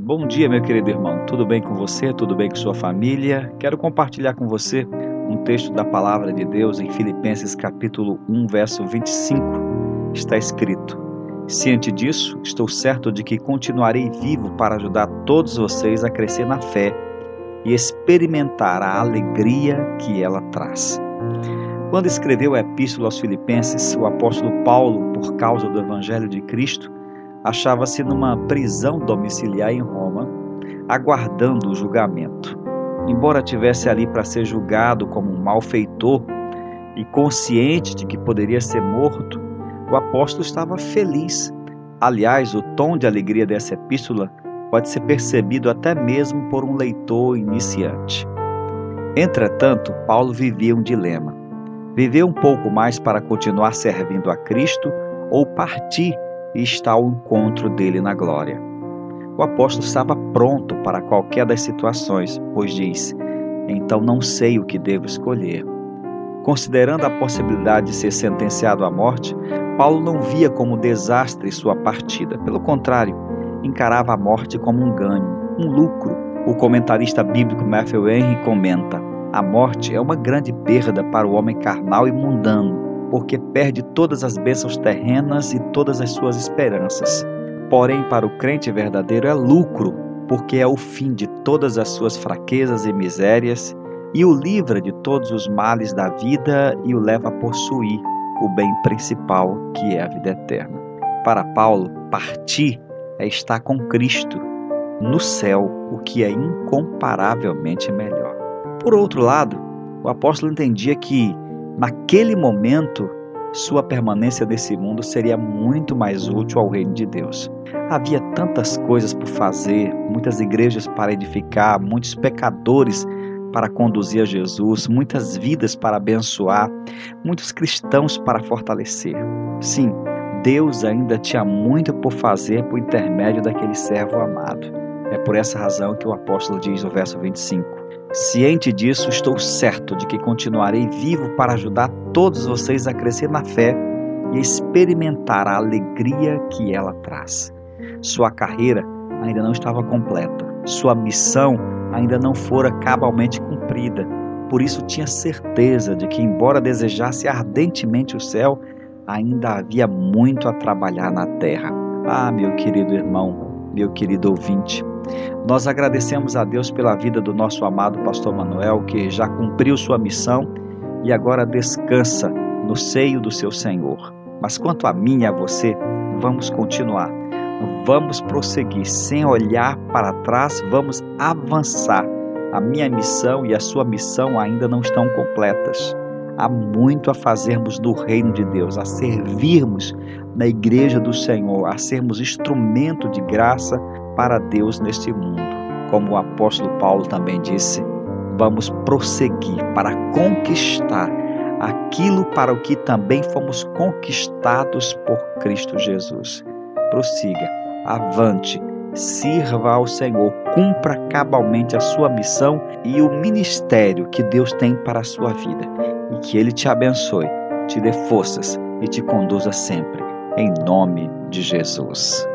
Bom dia, meu querido irmão. Tudo bem com você? Tudo bem com sua família? Quero compartilhar com você um texto da palavra de Deus em Filipenses capítulo 1, verso 25. Está escrito: Ciente disso, estou certo de que continuarei vivo para ajudar todos vocês a crescer na fé e experimentar a alegria que ela traz. Quando escreveu a epístola aos Filipenses, o apóstolo Paulo, por causa do evangelho de Cristo, achava-se numa prisão domiciliar em Roma, aguardando o julgamento. Embora tivesse ali para ser julgado como um malfeitor e consciente de que poderia ser morto, o apóstolo estava feliz. Aliás, o tom de alegria dessa epístola pode ser percebido até mesmo por um leitor iniciante. Entretanto, Paulo vivia um dilema. Viver um pouco mais para continuar servindo a Cristo ou partir e estar ao encontro dele na glória. O apóstolo estava pronto para qualquer das situações, pois diz: Então não sei o que devo escolher. Considerando a possibilidade de ser sentenciado à morte, Paulo não via como desastre sua partida. Pelo contrário, encarava a morte como um ganho, um lucro. O comentarista bíblico Matthew Henry comenta: A morte é uma grande perda para o homem carnal e mundano porque perde todas as bênçãos terrenas e todas as suas esperanças. Porém, para o crente verdadeiro é lucro, porque é o fim de todas as suas fraquezas e misérias e o livra de todos os males da vida e o leva a possuir o bem principal, que é a vida eterna. Para Paulo, partir é estar com Cristo no céu, o que é incomparavelmente melhor. Por outro lado, o apóstolo entendia que naquele momento, sua permanência nesse mundo seria muito mais útil ao reino de Deus. Havia tantas coisas por fazer, muitas igrejas para edificar, muitos pecadores para conduzir a Jesus, muitas vidas para abençoar, muitos cristãos para fortalecer. Sim, Deus ainda tinha muito por fazer por intermédio daquele servo amado. É por essa razão que o apóstolo diz no verso 25: Ciente disso, estou certo de que continuarei vivo para ajudar todos vocês a crescer na fé e experimentar a alegria que ela traz. Sua carreira ainda não estava completa, sua missão ainda não fora cabalmente cumprida. Por isso tinha certeza de que, embora desejasse ardentemente o céu, ainda havia muito a trabalhar na terra. Ah, meu querido irmão, meu querido ouvinte, nós agradecemos a Deus pela vida do nosso amado pastor Manuel, que já cumpriu sua missão e agora descansa no seio do seu Senhor. Mas quanto a mim e a você, vamos continuar. Vamos prosseguir sem olhar para trás, vamos avançar. A minha missão e a sua missão ainda não estão completas. Há muito a fazermos do reino de Deus, a servirmos na igreja do Senhor, a sermos instrumento de graça para Deus neste mundo. Como o apóstolo Paulo também disse, vamos prosseguir para conquistar aquilo para o que também fomos conquistados por Cristo Jesus. Prossiga, avante, sirva ao Senhor, cumpra cabalmente a sua missão e o ministério que Deus tem para a sua vida. E que Ele te abençoe, te dê forças e te conduza sempre. Em nome de Jesus.